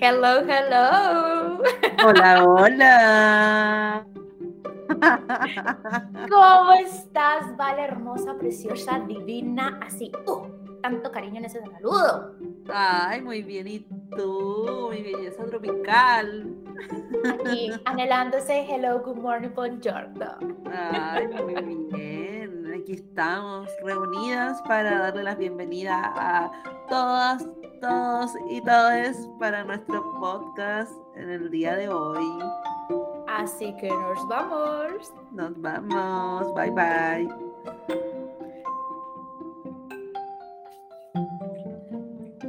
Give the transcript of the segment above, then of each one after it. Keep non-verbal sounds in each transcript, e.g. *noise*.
Hello, hello. Hola, hola. ¿Cómo estás, Vale, hermosa, preciosa, divina? Así, uh, tanto cariño en ese saludo. Ay, muy bien. ¿Y tú? Mi belleza tropical. Aquí, anhelando ese hello, good morning, buongiorno. Ay, muy bien. Aquí estamos reunidas para darle la bienvenida a todas, todos y todas para nuestro podcast en el día de hoy. Así que nos vamos. Nos vamos. Bye bye.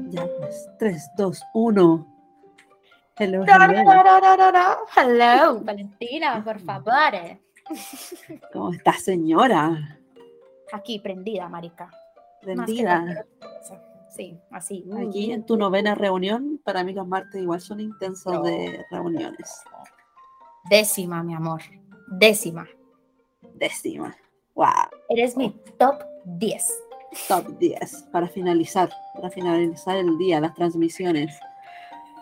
Ya pues, 3, 2, 1. Hello, No, no, hello. no, no, no, no, no. Hello, Valentina, por favor. ¿Cómo está, señora? Aquí, prendida, marica. Prendida. Sí, así. Aquí en tu novena reunión, para mí los martes igual son intensos No. de reuniones. Décima, mi amor. Décima. Décima. Wow. Eres mi top 10. Top 10. Para finalizar, para finalizar el día, las transmisiones.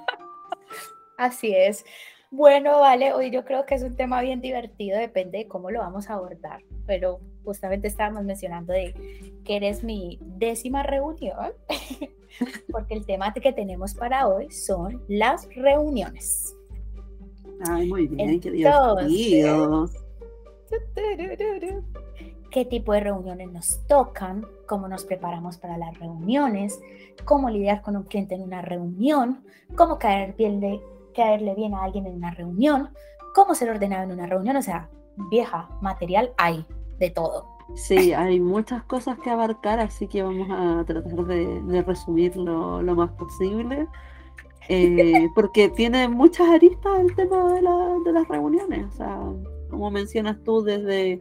*laughs* Así es. Bueno, vale, hoy yo creo que es un tema bien divertido, depende de cómo lo vamos a abordar, pero justamente estábamos mencionando de que eres mi décima reunión, *laughs* porque el tema que tenemos para hoy son las reuniones. Ay, muy bien, qué Entonces, divertido. ¿Qué tipo de reuniones nos tocan? ¿Cómo nos preparamos para las reuniones? ¿Cómo lidiar con un cliente en una reunión? ¿Cómo caer bien de, caerle bien a alguien en una reunión? ¿Cómo ser ordenado en una reunión? O sea, vieja, material hay de todo. Sí, hay muchas cosas que abarcar, así que vamos a tratar de, de resumirlo lo más posible. eh, *laughs* porque tiene muchas aristas el tema de, la- de las reuniones. O sea, como mencionas tú, desde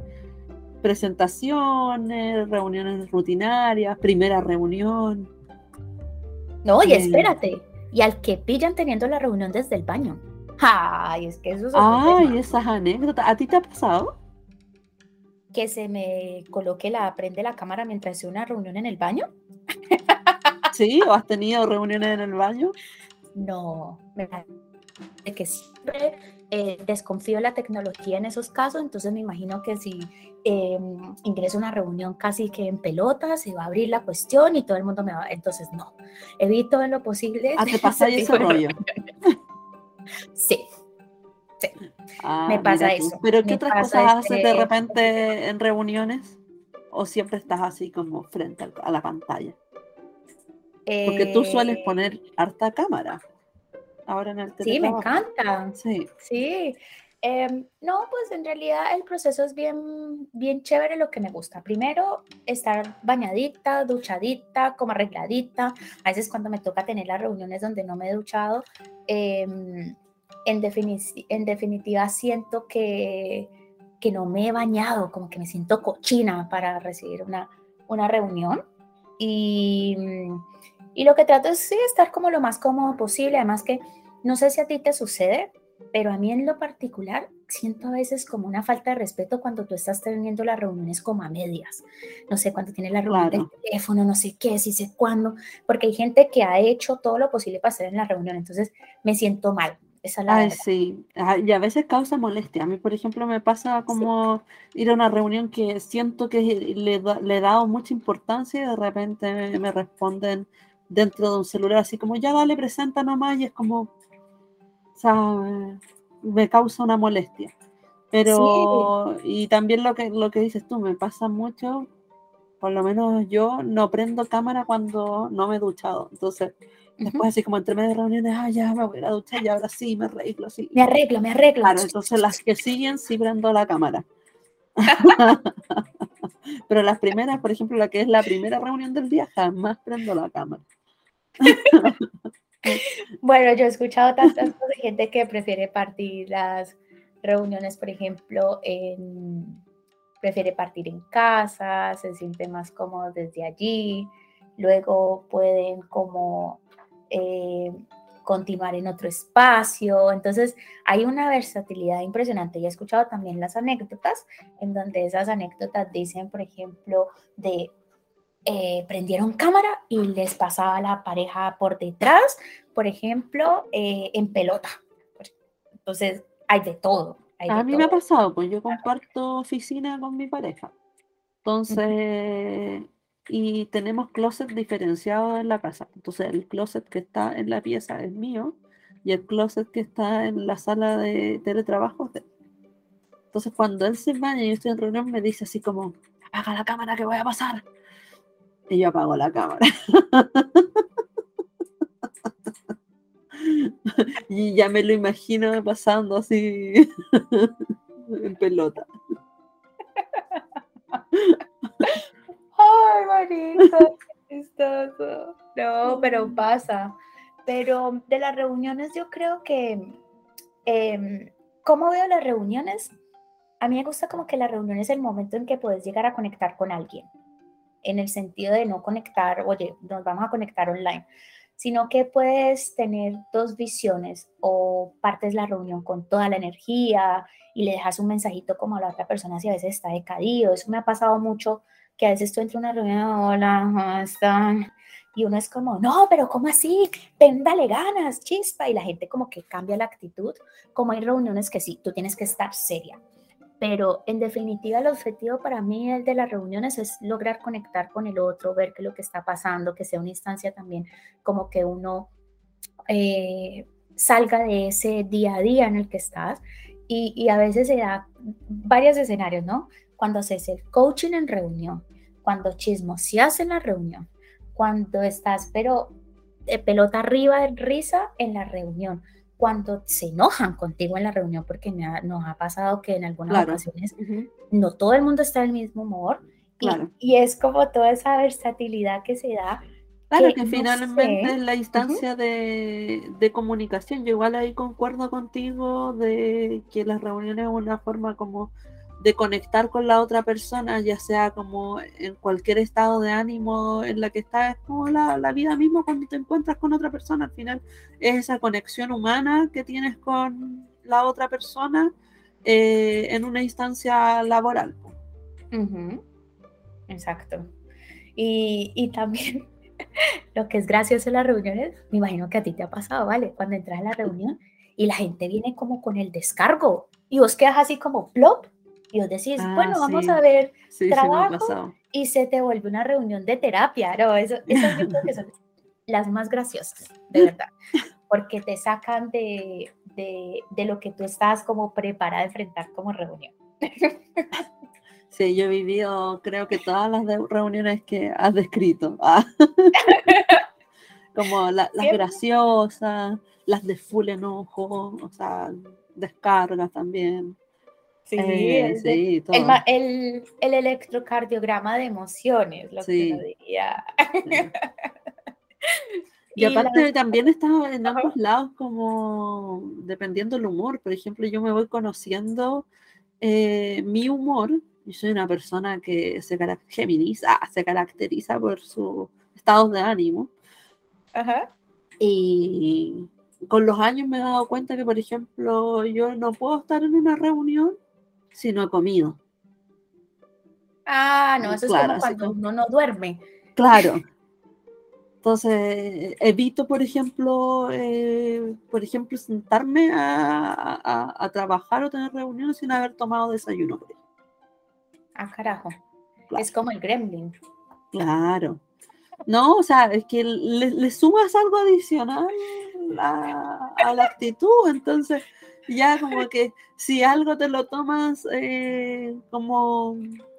presentaciones, reuniones rutinarias, primera reunión. No, y Sí. espérate. Y al que pillan teniendo la reunión desde el baño. Ay, es que eso es Ay, esas anécdotas. ¿A ti te ha pasado? Que se me coloque la, prende la cámara mientras hace una reunión en el baño. *laughs* ¿Sí? ¿O has tenido reuniones en el baño? No, me parece que siempre eh, desconfío de la tecnología en esos casos, entonces me imagino que si eh, ingreso a una reunión casi que en pelota, se va a abrir la cuestión y todo el mundo me va, entonces no, evito en lo posible. Ah, te *laughs* pasa ese de rollo. *laughs* Sí, Ah, Me pasa eso, ¿Pero qué otras cosas haces de este- repente en reuniones? ¿O siempre estás así como frente a la pantalla? Porque tú sueles Eh, poner harta cámara. Ahora en el Sí, me encanta. Sí. Sí, em, no, pues en realidad el proceso es bien, bien chévere lo que me gusta. Primero, estar bañadita, duchadita, como arregladita. A veces cuando me toca tener las reuniones donde no me he duchado, em, en, defini- en definitiva siento que, que no me he bañado, como que me siento cochina para recibir una, una reunión. Y, y lo que trato es sí, estar como lo más cómodo posible. Además que no sé si a ti te sucede, pero a mí en lo particular siento a veces como una falta de respeto cuando tú estás teniendo las reuniones como a medias. No sé, cuando tienes la reunión Claro. del teléfono, no sé qué, si sé cuándo, porque hay gente que ha hecho todo lo posible para estar en la reunión, entonces me siento mal. Esa es la Ay, sí. Ah, Y a veces causa molestia. A mí, por ejemplo, me pasa como ir a una reunión que siento que le, he dado mucha importancia y de repente me, me responden dentro de un celular así como, ya dale, presenta nomás y es como, o sea, me- me causa una molestia. Pero, y también lo que, lo que dices tú, me pasa mucho, por lo menos yo no prendo cámara cuando no me he duchado. Entonces, después así como entre medio de reuniones, ah, ya me voy a duchar y ahora sí me arreglo así. Me arreglo, me arreglo. Claro, entonces las que siguen sí prendo la cámara. *laughs* Pero las primeras, por ejemplo, la que es la primera reunión del día, jamás prendo la cámara. Bueno, yo he escuchado tantas cosas de gente que prefiere partir las reuniones, por ejemplo, en, prefiere partir en casa, se siente más cómodo desde allí, luego pueden como eh, continuar en otro espacio, entonces hay una versatilidad impresionante y he escuchado también las anécdotas, en donde esas anécdotas dicen, por ejemplo, de eh, prendieron cámara y les pasaba la pareja por detrás, por ejemplo, eh, en pelota. Entonces, hay de todo. A mí me ha pasado, pues yo comparto oficina con mi pareja. Entonces, y tenemos closet diferenciados en la casa. Entonces, el closet que está en la pieza es mío y el closet que está en la sala de teletrabajo es de Entonces, cuando él se baña y yo estoy en reunión, me dice así como, apaga la cámara que voy a pasar. Y yo apago la cámara. *laughs* *laughs* y ya me lo imagino pasando así *laughs* en pelota. *laughs* Ay, bonito, No, pero pasa. Pero de las reuniones yo creo que, eh, ¿cómo veo las reuniones? A mí me gusta como que la reunión es el momento en que puedes llegar a conectar con alguien, en el sentido de no conectar, oye, nos vamos a conectar online, sino que puedes tener dos visiones o partes la reunión con toda la energía y le dejas un mensajito como a la otra persona si a veces está decaído. Eso me ha pasado mucho, que a veces tú entras a una reunión, hola, ¿cómo están? Y uno es como, no, pero ¿cómo así? Ven, dale ganas, chispa. Y la gente como que cambia la actitud. Como hay reuniones que sí, tú tienes que estar seria. Pero en definitiva el objetivo para mí el de las reuniones es lograr conectar con el otro, ver qué es lo que está pasando, que sea una instancia también como que uno eh, salga de ese día a día en el que estás. Y, a veces se da varios escenarios, ¿no? Cuando haces el coaching en reunión, cuando chismoseas en la reunión, cuando estás, pero de pelota arriba de risa en la reunión, cuando se enojan contigo en la reunión, porque nos ha pasado que en algunas ocasiones no todo el mundo está del mismo humor y, es como toda esa versatilidad que se da. Claro, que, finalmente es la instancia de, de, comunicación. Yo igual ahí concuerdo contigo de que las reuniones es una forma como de conectar con la otra persona, ya sea como en cualquier estado de ánimo en la que estás, es como la, vida misma cuando te encuentras con otra persona, al final es esa conexión humana que tienes con la otra persona eh, en una instancia laboral. Exacto. Y, y también *laughs* lo que es gracioso en las reuniones, me imagino que a ti te ha pasado, ¿vale? Cuando entras a la reunión y la gente viene como con el descargo y vos quedas así como plop y vos decís, ah, bueno, vamos a ver trabajo y se te vuelve una reunión de terapia, ¿no? Eso, esas yo creo que son las más graciosas, de verdad, porque te sacan de, de, de lo que tú estás como preparada a enfrentar como reunión. Sí, yo he vivido, creo que todas las reuniones que has descrito. Ah. *laughs* Como las graciosas, las de full enojo, o sea, descargas también. Sí, eh, sí el, el, el, electrocardiograma de emociones, lo que uno diría. *laughs* Y, aparte también está en ambos lados como dependiendo del humor. Por ejemplo, yo me voy conociendo eh, mi humor. Yo soy una persona que se caracteriza, se caracteriza por sus estados de ánimo. Ajá. Y con los años me he dado cuenta que, por ejemplo, yo no puedo estar en una reunión si no he comido. Ah, no, eso es como cuando uno no duerme. Claro. Entonces, evito, por ejemplo, eh, por ejemplo, sentarme a, trabajar o tener reuniones sin haber tomado desayuno. Ah, carajo. Es como el gremlin. Claro. No, o sea, es que le, sumas algo adicional a, a, la actitud, entonces ya como que si algo te lo tomas eh, como,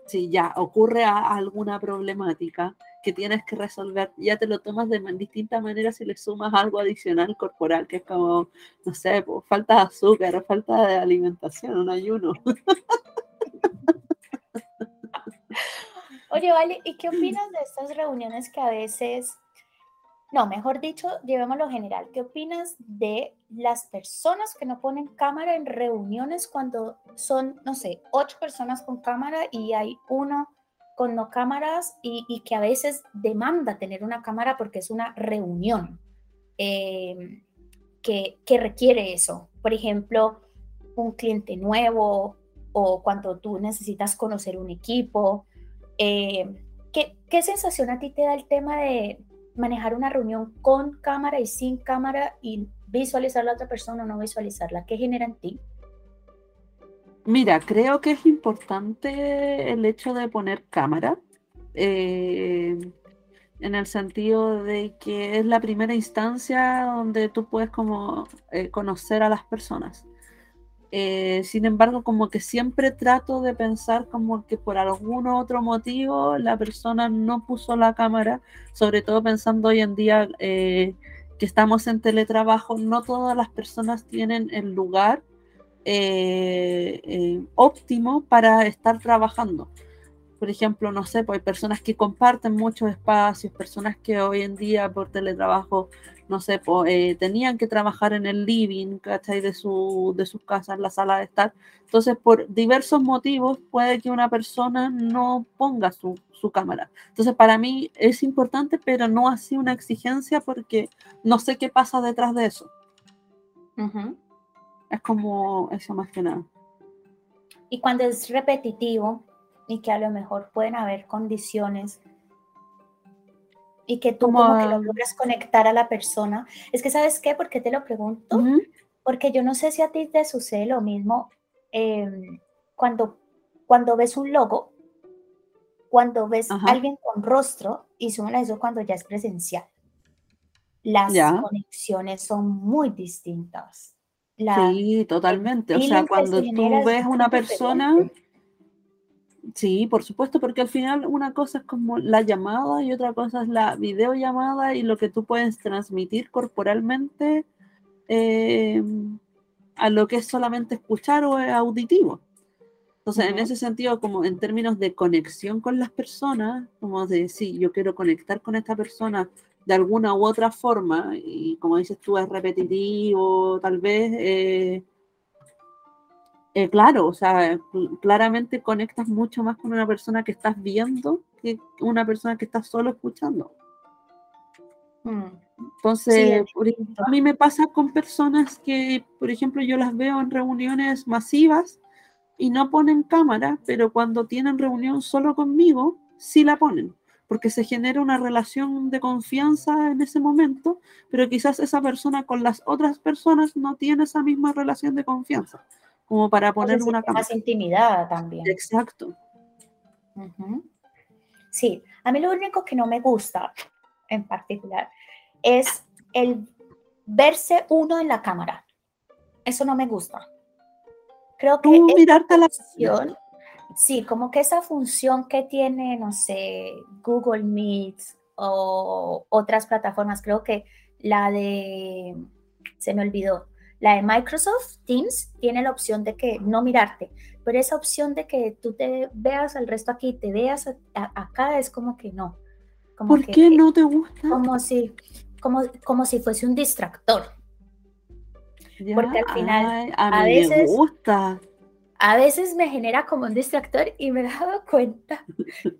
si ya ocurre alguna problemática que tienes que resolver, ya te lo tomas de distintas maneras si le sumas algo adicional corporal, que es como, no sé, pues, falta de azúcar, falta de alimentación, un ayuno. *laughs* Oye, Vale, ¿y qué opinas de estas reuniones que a veces no, mejor dicho, llevémoslo general. ¿Qué opinas de las personas que no ponen cámara en reuniones cuando son, no sé, ocho personas con cámara y hay uno con no cámaras y, que a veces demanda tener una cámara porque es una reunión em, que, requiere eso? Por ejemplo, un cliente nuevo o cuando tú necesitas conocer un equipo. Em, ¿qué, ¿qué sensación a ti te da el tema de manejar una reunión con cámara y sin cámara y visualizar a la otra persona o no visualizarla? ¿Qué genera en ti? Mira, creo que es importante el hecho de poner cámara, eh, en el sentido de que es la primera instancia donde tú puedes como eh, conocer a las personas. Eh, sin embargo, como que siempre trato de pensar como que por algún otro motivo la persona no puso la cámara, sobre todo pensando hoy en día que estamos en teletrabajo, no todas las personas tienen el lugar eh, eh, óptimo para estar trabajando. Por ejemplo, no sé, pues hay personas que comparten muchos espacios, personas que hoy en día por teletrabajo, no sé, pues, eh, tenían que trabajar en el living, ¿cachai? De, su, de sus casas, en la sala de estar. Entonces, por diversos motivos, puede que una persona no ponga su, su cámara. Entonces, para mí es importante, pero no así una exigencia porque no sé qué pasa detrás de eso. Es como eso más que nada. Y cuando es repetitivo y que a lo mejor pueden haber condiciones y que tú como, que lo logras conectar a la persona. Es que, ¿sabes qué? ¿Por qué te lo pregunto? Porque yo no sé si a ti te sucede lo mismo em, cuando, cuando ves un logo, cuando ves a alguien con rostro y suma eso cuando ya es presencial. Las conexiones son muy distintas sí, totalmente. O sea, cuando tú ves una persona, sí, por supuesto, porque al final una cosa es como la llamada y otra cosa es la videollamada y lo que tú puedes transmitir corporalmente eh, a lo que es solamente escuchar o auditivo. Entonces, en ese sentido, como en términos de conexión con las personas, como de, sí, yo quiero conectar con esta persona de alguna u otra forma, y como dices tú, es repetitivo, tal vez, eh, eh, claro, o sea, claramente conectas mucho más con una persona que estás viendo que una persona que estás solo escuchando. Mm. Entonces, a mí me pasa con personas que, por ejemplo, yo las veo en reuniones masivas y no ponen cámara, pero cuando tienen reunión solo conmigo, sí la ponen porque se genera una relación de confianza en ese momento, pero quizás esa persona con las otras personas no tiene esa misma relación de confianza, como para poner una cámara. Más intimidad también. Exacto. Sí, a mí lo único que no me gusta en particular es el verse uno en la cámara. Eso no me gusta. Creo que Tú mirarte la Sí, como que esa función que tiene, no sé, Google Meet o otras plataformas, creo que la de, se me olvidó, la de Microsoft Teams tiene la opción de que no mirarte, pero esa opción de que tú te veas al resto aquí, te veas acá, es como que no. ¿Por qué no te gusta? Como si, como, como si fuese un distractor. Porque al final, a, mí veces, me gusta a veces me genera como un distractor y me he dado *laughs* cuenta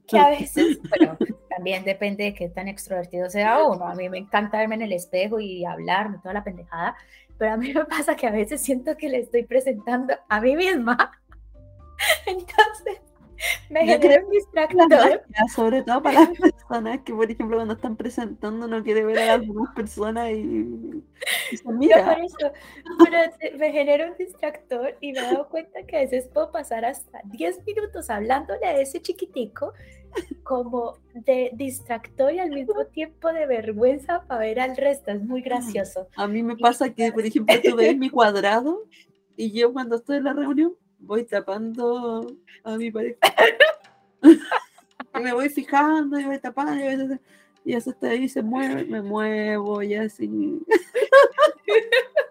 que a veces, bueno, también depende de qué tan extrovertido sea uno. A mí me encanta verme en el espejo y hablar, toda la pendejada, pero a mí me pasa que a veces siento que le estoy presentando a mí misma. *laughs* Entonces, *laughs* me genera un distractor. sobre todo para las *laughs* personas que, por ejemplo, cuando están presentando no quiere ver a demás personas y, se mira. por eso, pero me genera un distractor y me he dado cuenta que a veces puedo pasar hasta 10 minutos hablándole a ese chiquitico como de distractor y al mismo tiempo de vergüenza para ver al resto. Es muy gracioso. A mí me pasa que, por ejemplo, tú ves mi cuadrado y yo cuando estoy en la reunión voy tapando a mi pareja. y *laughs* me voy fijando y voy tapando y, y eso está ahí, se mueve, me muevo y así. *laughs*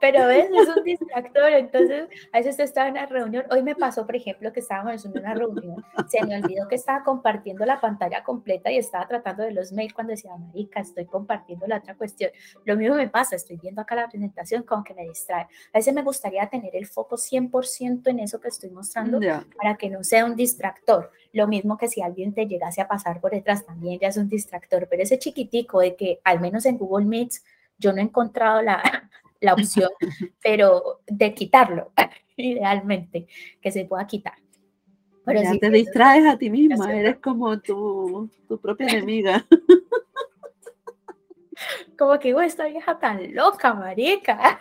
Pero ves, es un distractor, entonces a veces estaba en una reunión, hoy me pasó, por ejemplo, que estábamos en una reunión, se me olvidó que estaba compartiendo la pantalla completa y estaba tratando de los mails cuando decía, marica, estoy compartiendo la otra cuestión. Lo mismo me pasa, estoy viendo acá la presentación como que me distrae. A veces me gustaría tener el foco 100% en eso que estoy mostrando para que no sea un distractor. Lo mismo que si alguien te llegase a pasar por detrás, también ya es un distractor, pero ese chiquitico de que al menos en Google Meets yo no he encontrado la, la opción, *laughs* pero de quitarlo, *laughs* idealmente, que se pueda quitar. Pero ya te distraes a ti misma, eres como tu, tu propia *laughs* enemiga. como que, güey, esta vieja tan loca, marica.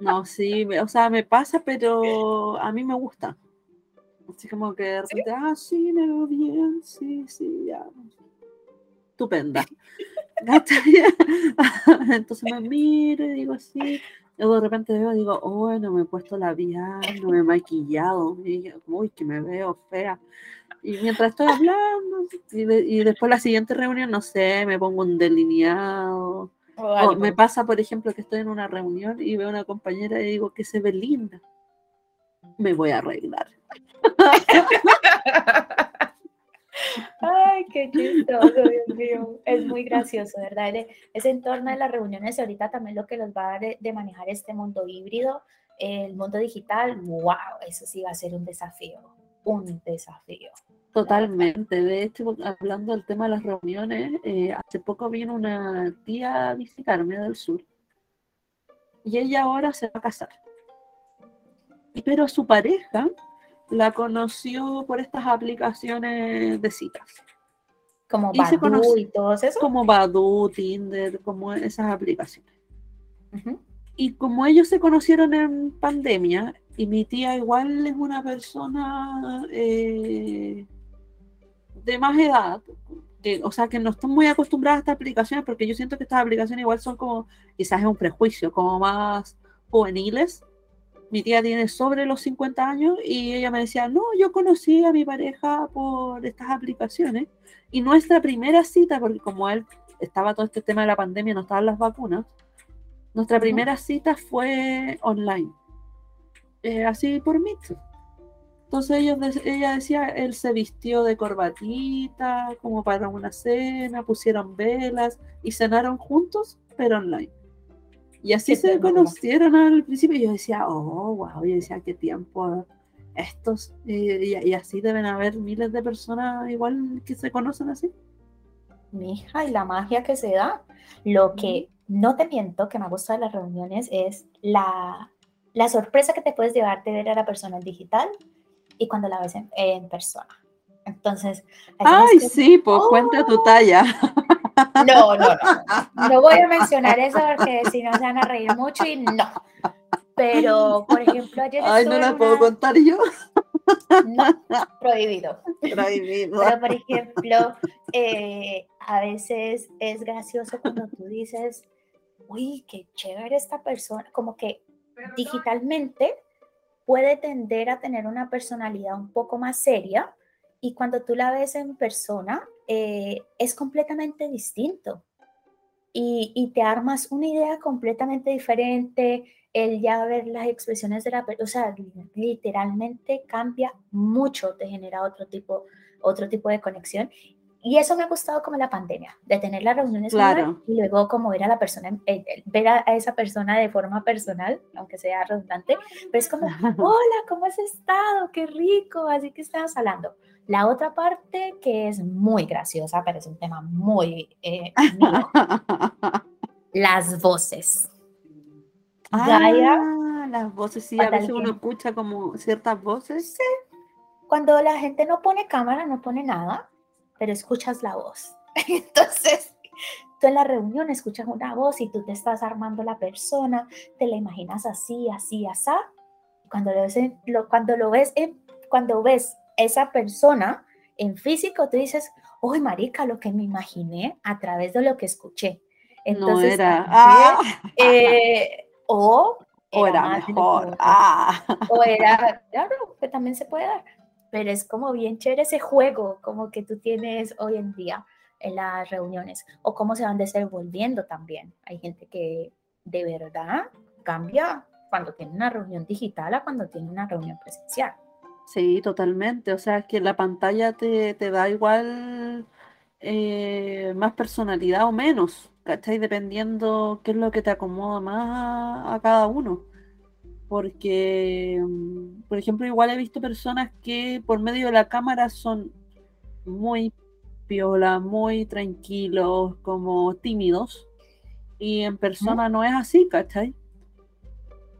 No, sí, o sea, me pasa, pero a mí me gusta. Así como que de repente, ah, sí, me veo bien, sí, sí, ya. Estupenda. *laughs* Entonces me miro y digo así. Luego de repente veo y digo, oh, no me he puesto labial, no me he maquillado. Y, uy, que me veo fea. Y mientras estoy hablando, y, después la siguiente reunión, no sé, me pongo un delineado. O me pasa, por ejemplo, que estoy en una reunión y veo a una compañera y digo que se ve linda. Me voy a arreglar. *laughs* Ay, qué chistoso, Dios mío. Es muy gracioso, ¿verdad? Ese entorno de las reuniones ahorita también lo que nos va a dar de, manejar este mundo híbrido, el mundo digital, wow, eso sí va a ser un desafío, un desafío. Totalmente. De hecho, hablando del tema de las reuniones, eh, hace poco vino una tía a visitarme del sur y ella ahora se va a casar. Pero su pareja la conoció por estas aplicaciones de citas. Como Badoo y todos esos. Como Badoo, Tinder, como esas aplicaciones. Y como ellos se conocieron en pandemia, y mi tía igual es una persona eh, de más edad, que, o sea, que no están muy acostumbradas a estas aplicaciones, porque yo siento que estas aplicaciones igual son como, quizás es un prejuicio, como más juveniles, mi tía tiene sobre los 50 años y ella me decía, no, yo conocí a mi pareja por estas aplicaciones y nuestra primera cita, porque como él estaba todo este tema de la pandemia, no estaban las vacunas, nuestra primera cita fue online, eh, así por mí. Entonces ella decía, él se vistió de corbatita, como para una cena, pusieron velas y cenaron juntos, pero online. Y así se conocieron al principio. Y yo decía, oh, wow, yo decía, qué tiempo estos. Y, así deben haber miles de personas igual que se conocen así. Mija, y la magia que se da. Lo que no te miento que me gusta de las reuniones es la, la sorpresa que te puedes llevar de ver a la persona en digital y cuando la ves en, persona. Entonces, ay, sí, pues cuenta tu ¡Oh! talla. No, no, no. No voy a mencionar eso porque si no se van a reír mucho y no. Pero, por ejemplo, ayer. Ay, no la puedo contar yo. No, prohibido. Prohibido. Pero, por ejemplo, eh, a veces es gracioso cuando tú dices, uy, qué chévere esta persona, como que digitalmente puede tender a tener una personalidad un poco más seria y cuando tú la ves en persona eh, es completamente distinto. Y, te armas una idea completamente diferente, el ya ver las expresiones de la persona, o sea, literalmente cambia mucho, te genera otro tipo, otro tipo de conexión. Y eso me ha gustado como la pandemia, de tener las reuniones claro. y luego como ver a la persona, eh, eh, ver a, esa persona de forma personal, aunque sea redundante, pero es como, *laughs* hola, ¿cómo has estado? Qué rico, así que estamos hablando. La otra parte que es muy graciosa, pero es un tema muy... Eh, *laughs* las voces. Ah, las voces, sí, a veces uno escucha como ciertas voces. Sí. Cuando la gente no pone cámara, no pone nada, pero escuchas la voz. *laughs* Entonces, tú en la reunión escuchas una voz y tú te estás armando la persona, te la imaginas así, así, así. Cuando lo ves, lo, cuando lo ves, cuando ves esa persona en físico, tú dices, uy, marica, lo que me imaginé a través de lo que escuché. Entonces, no era. Ah. Eh, o, *laughs* era, mejor. Ah. O era, claro, que también se puede dar. Pero es como bien chévere ese juego, como que tú tienes hoy en día en las reuniones, o cómo se van desenvolviendo también. Hay gente que de verdad cambia cuando tiene una reunión digital a cuando tiene una reunión presencial. Sí, totalmente. O sea, es que la pantalla te, da igual eh, más personalidad o menos, ¿cachai? Dependiendo qué es lo que te acomoda más a, cada uno. Porque, mm, por ejemplo, igual he visto personas que por medio de la cámara son muy piola, muy tranquilos, como tímidos, y en persona no es así, ¿cachai?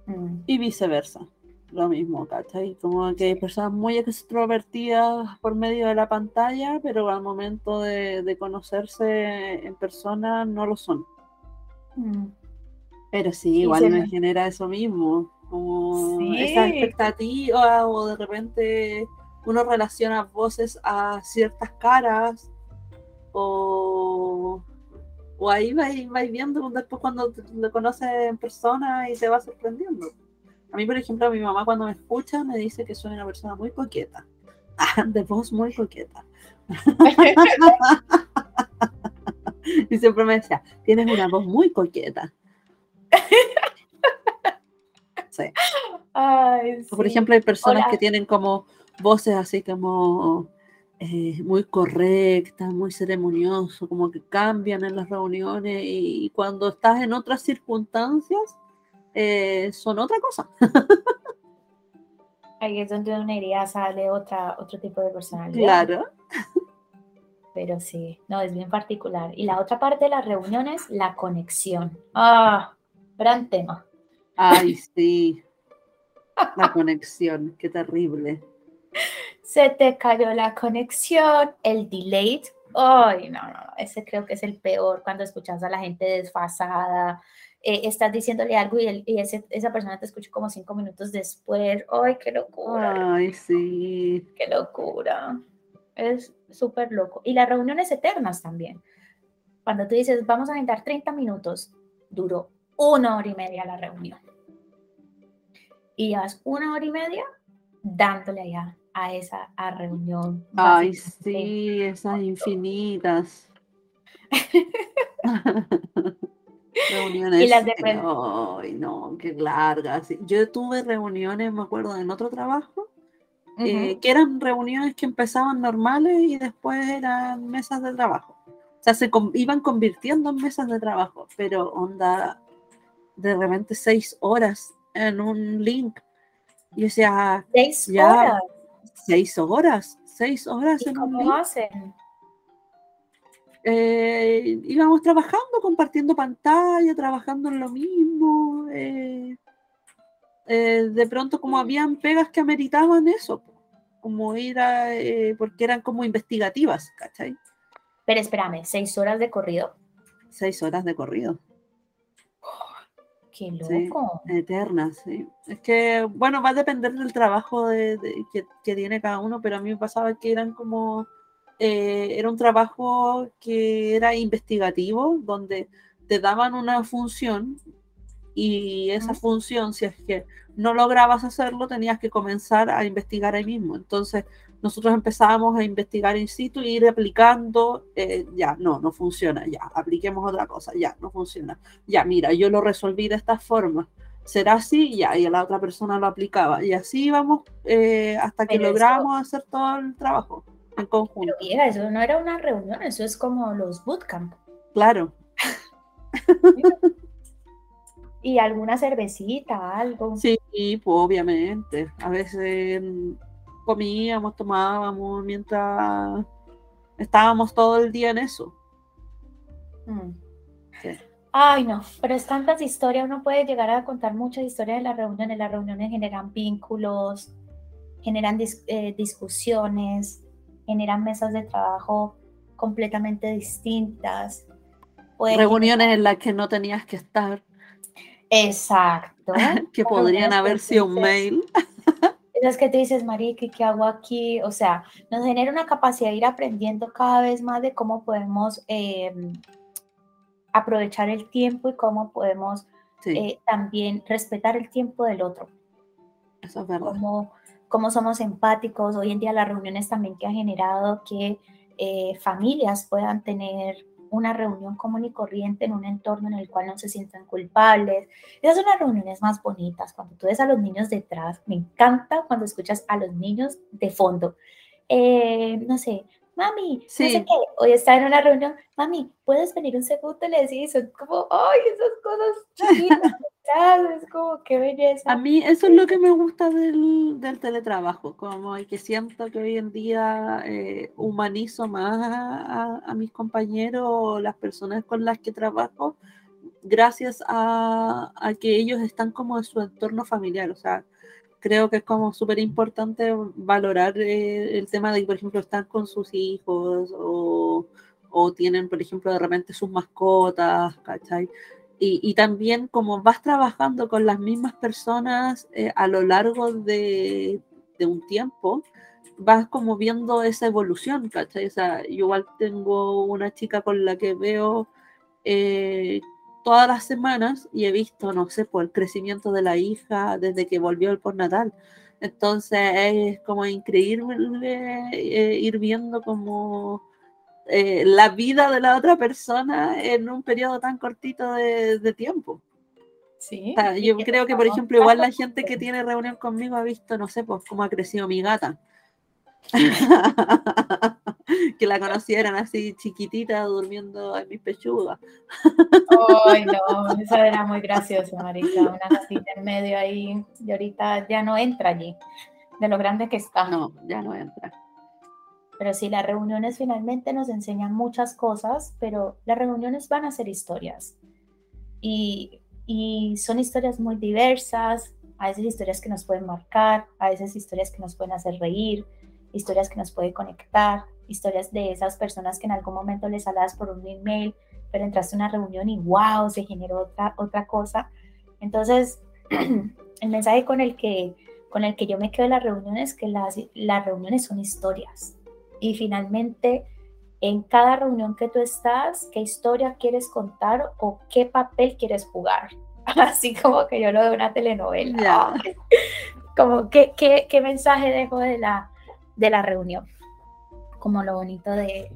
Mm. Y viceversa. Lo mismo, ¿cachai? Como que hay personas muy extrovertidas por medio de la pantalla, pero al momento de, conocerse en persona no lo son. Mm. Pero sí, igual me... genera eso mismo, como esa expectativa o de repente uno relaciona voces a ciertas caras o, o ahí vais, viendo después cuando lo conoces en persona y se va sorprendiendo. A mí, por ejemplo, mi mamá cuando me escucha me dice que soy una persona muy coqueta, *laughs* de voz muy coqueta. *laughs* y siempre me decía, tienes una voz muy coqueta. *laughs* Sí. Por ejemplo, hay personas que tienen como voces así como eh, muy correctas, muy ceremonioso, como que cambian en las reuniones y, cuando estás en otras circunstancias eh, son otra cosa. Ahí es donde una idea sale otra, otro tipo de personalidad. Claro. Pero sí, no, es bien particular. Y la otra parte de las reuniones, la conexión. Ah, gran tema. Ay, sí. La conexión, qué terrible se te cayó la conexión, el delay. Ay, no, no, ese creo que es el peor cuando escuchas a la gente desfasada. Eh, estás diciéndole algo y, esa persona te escucha como cinco minutos después. ¡Ay, qué locura! ¡Ay, sí! ¡Qué locura! Es súper loco. Y las reuniones eternas también. Cuando tú dices, vamos a agendar 30 minutos, duró una hora y media la reunión. Y llevas una hora y media dándole allá a esa reunión. Ay, sí, esas infinitas. *laughs* reuniones. Y las de Ay, no, qué largas. Yo tuve reuniones, me acuerdo, en otro trabajo, eh, que eran reuniones que empezaban normales y después eran mesas de trabajo. O sea, se iban convirtiendo en mesas de trabajo, pero onda, de repente seis horas en un link. Y o sea, seis horas seis horas, seis horas en cómo un hacen? Eh, íbamos trabajando, compartiendo pantalla, trabajando en lo mismo. Eh, eh, de pronto como habían pegas que ameritaban eso, como era, porque eran como investigativas, ¿cachai? Pero espérame, ¿seis horas de corrido? Seis horas de corrido. Qué loco. eterna, sí. Es que, bueno, va a depender del trabajo de, que, tiene cada uno, pero a mí me pasaba que eran como, eh, era un trabajo que era investigativo, donde te daban una función y esa función, si es que no lograbas hacerlo, tenías que comenzar a investigar ahí mismo. Entonces, nosotros empezábamos a investigar in situ e ir aplicando, eh, ya, no, no funciona, ya, apliquemos otra cosa, ya, no funciona, ya, mira, yo lo resolví de esta forma, será así, ya, y a la otra persona lo aplicaba, y así íbamos eh, hasta que logramos hacer todo el trabajo en conjunto. Pero, eso no era una reunión, eso es como los bootcamp. Claro. *laughs* y alguna cervecita, algo. Sí, pues obviamente. A veces comíamos, tomábamos mientras estábamos todo el día en eso. Mm. Ay, no, pero es tantas historias, uno puede llegar a contar muchas historias de las reuniones. Las reuniones generan vínculos, generan eh, discusiones, generan mesas de trabajo completamente distintas. reuniones en las que no tenías que estar. Exacto. *laughs* que podrían haber sido un mail es que te dices, Marique, ¿qué hago aquí? O sea, nos genera una capacidad de ir aprendiendo cada vez más de cómo podemos em, aprovechar el tiempo y cómo podemos eh, también respetar el tiempo del otro. Eso es verdad. Cómo, somos empáticos. Hoy en día las reuniones también que ha generado que eh, familias puedan tener una reunión común y corriente en un entorno en el cual no se sientan culpables. Esas son las reuniones más bonitas, cuando tú ves a los niños detrás. Me encanta cuando escuchas a los niños de fondo. Eh, no sé, mami, no sé qué, hoy está en una reunión, mami, ¿puedes venir un segundo? Le decís, son como, ay, esas cosas chiquitas, *laughs* es como, qué belleza. A mí eso es lo que me gusta del, del teletrabajo, como que siento que hoy en día eh, humanizo más a, a, mis compañeros, las personas con las que trabajo, gracias a, a que ellos están como en su entorno familiar, o sea, creo que es como súper importante valorar eh, el tema de que, por ejemplo, están con sus hijos o, o, tienen, por ejemplo, de repente sus mascotas, ¿cachai? Y, y también como vas trabajando con las mismas personas eh, a lo largo de, de, un tiempo, vas como viendo esa evolución, ¿cachai? O sea, yo igual tengo una chica con la que veo eh, todas las semanas y he visto, no sé, por el crecimiento de la hija desde que volvió el postnatal. Entonces es como increíble eh, ir viendo como eh, la vida de la otra persona en un periodo tan cortito de, tiempo. Sí. yo creo que, por ejemplo, igual la gente que tiene reunión conmigo ha visto, no sé, pues cómo ha crecido mi gata. *laughs* *laughs* que la conocieran así chiquitita durmiendo en mis pechugas. Ay, no, *laughs* eso era muy gracioso, Marita, una casita en medio ahí y ahorita ya no entra allí, de lo grande que está. No, ya no entra. Pero sí, las reuniones finalmente nos enseñan muchas cosas, pero las reuniones van a ser historias. Y, y son historias muy diversas, a veces historias que nos pueden marcar, a veces historias que nos pueden hacer reír, historias que nos pueden conectar, historias de esas personas que en algún momento les hablas por un email, pero entraste a una reunión y wow, se generó otra, otra cosa. Entonces, *clears throat* el mensaje con el que, con el que yo me quedo en las reuniones es que las, las reuniones son historias. Y finalmente, en cada reunión que tú estás, qué historia quieres contar o qué papel quieres jugar. *laughs* Así como que yo lo de una telenovela. *laughs* Como, ¿qué, qué, qué mensaje dejo de la, de la reunión? Como lo bonito de,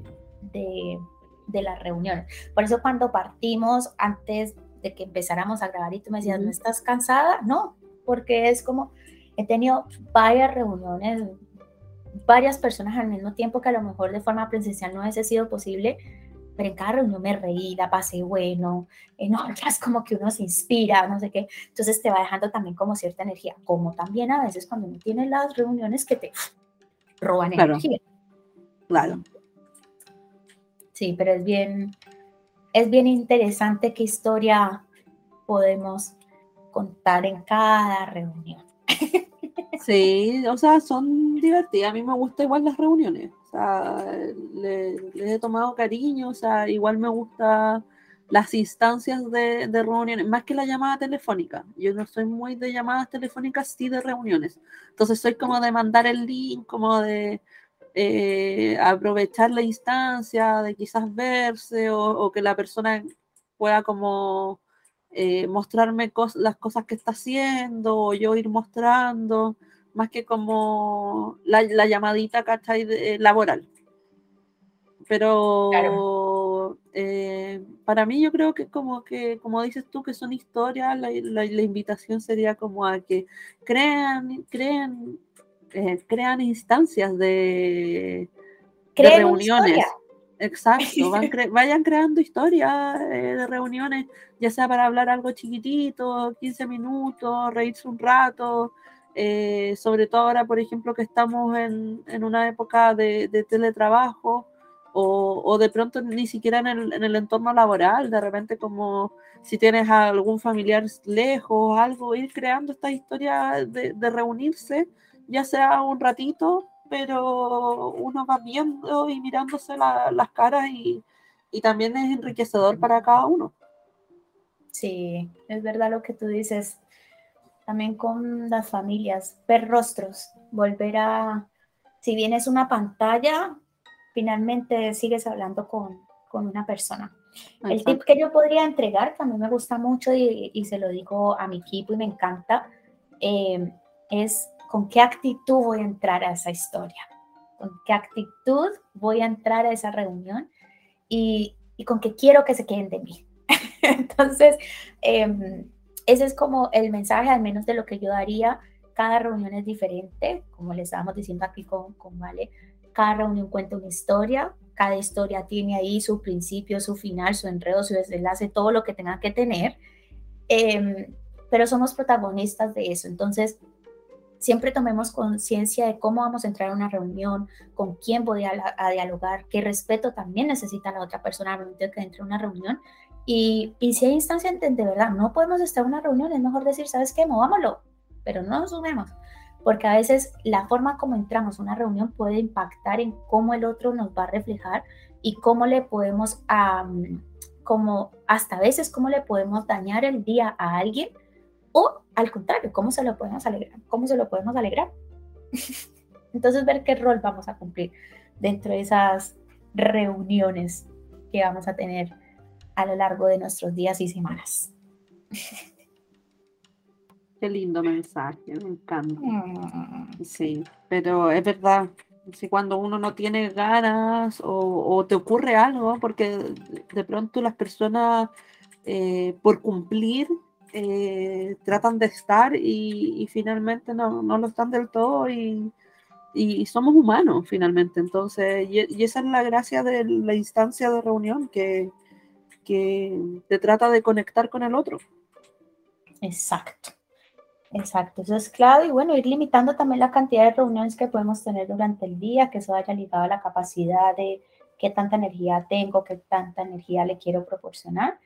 de, la reunión. Por eso cuando partimos, antes de que empezáramos a grabar y tú me decías, ¿no estás cansada? No, porque es como, he tenido varias reuniones, varias personas al mismo tiempo que a lo mejor de forma presencial no hubiese sido posible, pero en cada reunión me reí, la pasé bueno, en otras como que uno se inspira, no sé qué, entonces te va dejando también como cierta energía, como también a veces cuando uno tiene las reuniones que te roban energía. Claro. Sí, pero es bien, es bien interesante qué historia podemos contar en cada reunión. *laughs* Sí, o sea, son divertidas. A mí me gusta igual las reuniones. O sea, le, he tomado cariño. O sea, igual me gusta las instancias de, de, reuniones, más que la llamada telefónica. Yo no soy muy de llamadas telefónicas, sí de reuniones. Entonces soy como de mandar el link, como de, eh, aprovechar la instancia de quizás verse o, que la persona pueda como eh, mostrarme las cosas que está haciendo o yo ir mostrando, más que como la, llamadita, ¿cachai? De, laboral. Pero eh, para mí yo creo que como que, como dices tú, que son historias, la, la invitación sería como a que crean, crean eh, crean instancias de, reuniones. Exacto, *laughs* vayan creando historias eh, de reuniones, ya sea para hablar algo chiquitito, 15 minutos, reírse un rato, eh, sobre todo ahora, por ejemplo, que estamos en, una época de, teletrabajo o, de pronto ni siquiera en el, entorno laboral, de repente como si tienes algún familiar lejos, algo, ir creando esta historia de, de reunirse ya sea un ratito, pero uno va viendo y mirándose las caras y, también es enriquecedor para cada uno. Sí, es verdad lo que tú dices. También con las familias, ver rostros, volver a, si bien es una pantalla, finalmente sigues hablando con, una persona. El tip que yo podría entregar, que a mí me gusta mucho y, se lo digo a mi equipo y me encanta, eh, es con qué actitud voy a entrar a esa historia, con qué actitud voy a entrar a esa reunión y, con qué quiero que se queden de mí. *laughs* Entonces, em, ese es como el mensaje, al menos de lo que yo daría. Cada reunión es diferente, como le estábamos diciendo aquí con, con Vale. Cada reunión cuenta una historia, cada historia tiene ahí su principio, su final, su enredo, su desenlace, todo lo que tenga que tener. Em, pero somos protagonistas de eso. Entonces, siempre tomemos conciencia de cómo vamos a entrar a una reunión, con quién voy a, dialogar, qué respeto también necesita la otra persona al momento de que entre a una reunión. Y, y si hay instancia de, verdad, no podemos estar en una reunión, es mejor decir, ¿sabes qué? Movámoslo, pero no nos sumemos. porque a veces la forma como entramos a una reunión puede impactar en cómo el otro nos va a reflejar y cómo le podemos, como hasta a veces, cómo le podemos dañar el día a alguien o al contrario, cómo se lo podemos alegrar. Cómo se lo podemos alegrar. *laughs* Entonces, ver qué rol vamos a cumplir dentro de esas reuniones que vamos a tener a lo largo de nuestros días y semanas. *laughs* Qué lindo mensaje, me encanta. Mm. Sí, pero es verdad, si cuando uno no tiene ganas o, te ocurre algo, porque de pronto las personas eh, por cumplir eh, tratan de estar y, finalmente no, no, lo están del todo y, y, somos humanos finalmente. Entonces, y, esa es la gracia de la instancia de reunión, que, que te trata de conectar con el otro. Exacto. Exacto, eso es clave y bueno, ir limitando también la cantidad de reuniones que podemos tener durante el día, que eso vaya ligado a la capacidad de qué tanta energía tengo, qué tanta energía le quiero proporcionar.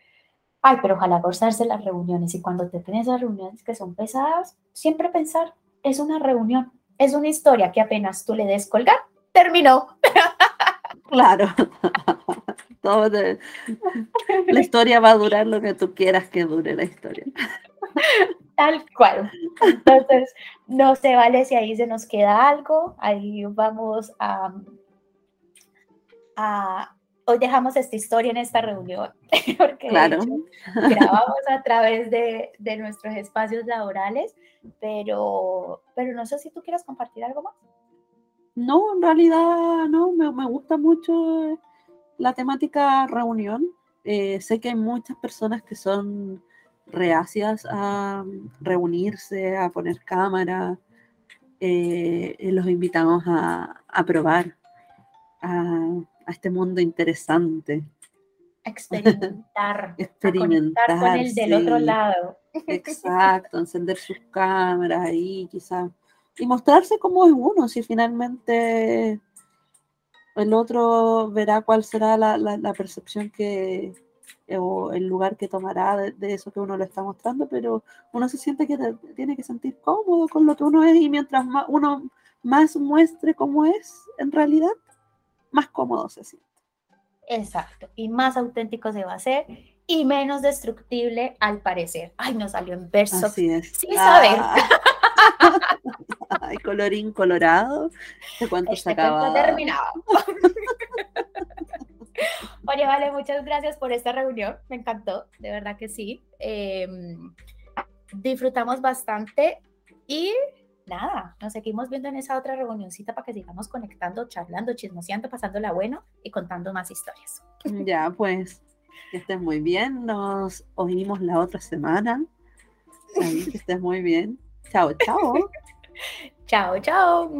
Ay, pero ojalá gozarse las reuniones y cuando te tienes esas reuniones que son pesadas, siempre pensar, es una reunión, es una historia que apenas tú le des colgar, terminó. Claro. *laughs* Todo La historia va a durar lo que tú quieras que dure la historia. Tal cual. Entonces, no se vale si ahí se nos queda algo, ahí vamos a, hoy dejamos esta historia en esta reunión, *laughs* porque *laughs* grabamos a través de, nuestros espacios laborales, pero, pero no sé si tú quieres compartir algo más. No, en realidad no, me, me gusta mucho la temática reunión. Eh, sé que hay muchas personas que son reacias a reunirse, a poner cámara. Eh, los invitamos a, a probar a, a, este mundo interesante. Experimentar. *laughs* Experimentar. con el del otro lado. Exacto, encender sus cámaras ahí, quizás. Y mostrarse cómo es uno, si finalmente el otro verá cuál será la, la percepción que, o el lugar que tomará de, eso que uno le está mostrando, pero uno se siente que tiene que sentir cómodo con lo que uno es y mientras más, uno más muestre cómo es en realidad, más cómodo se siente. Exacto, y más auténtico se va a hacer y menos destructible al parecer. Ay, no salió en verso. Así es. Saben. Ah. *laughs* Ay, colorín colorado. ¿De cuánto este se acaba? terminado. *laughs* Oye, vale, muchas gracias por esta reunión. Me encantó, de verdad que sí. Em, disfrutamos bastante y nada, nos seguimos viendo en esa otra reunioncita para que sigamos conectando, charlando, chismoseando, pasándola bueno y contando más historias. Ya, pues, que estés muy bien. Nos oímos la otra semana. que estés muy bien. Chao, chao. *laughs* chao, chao.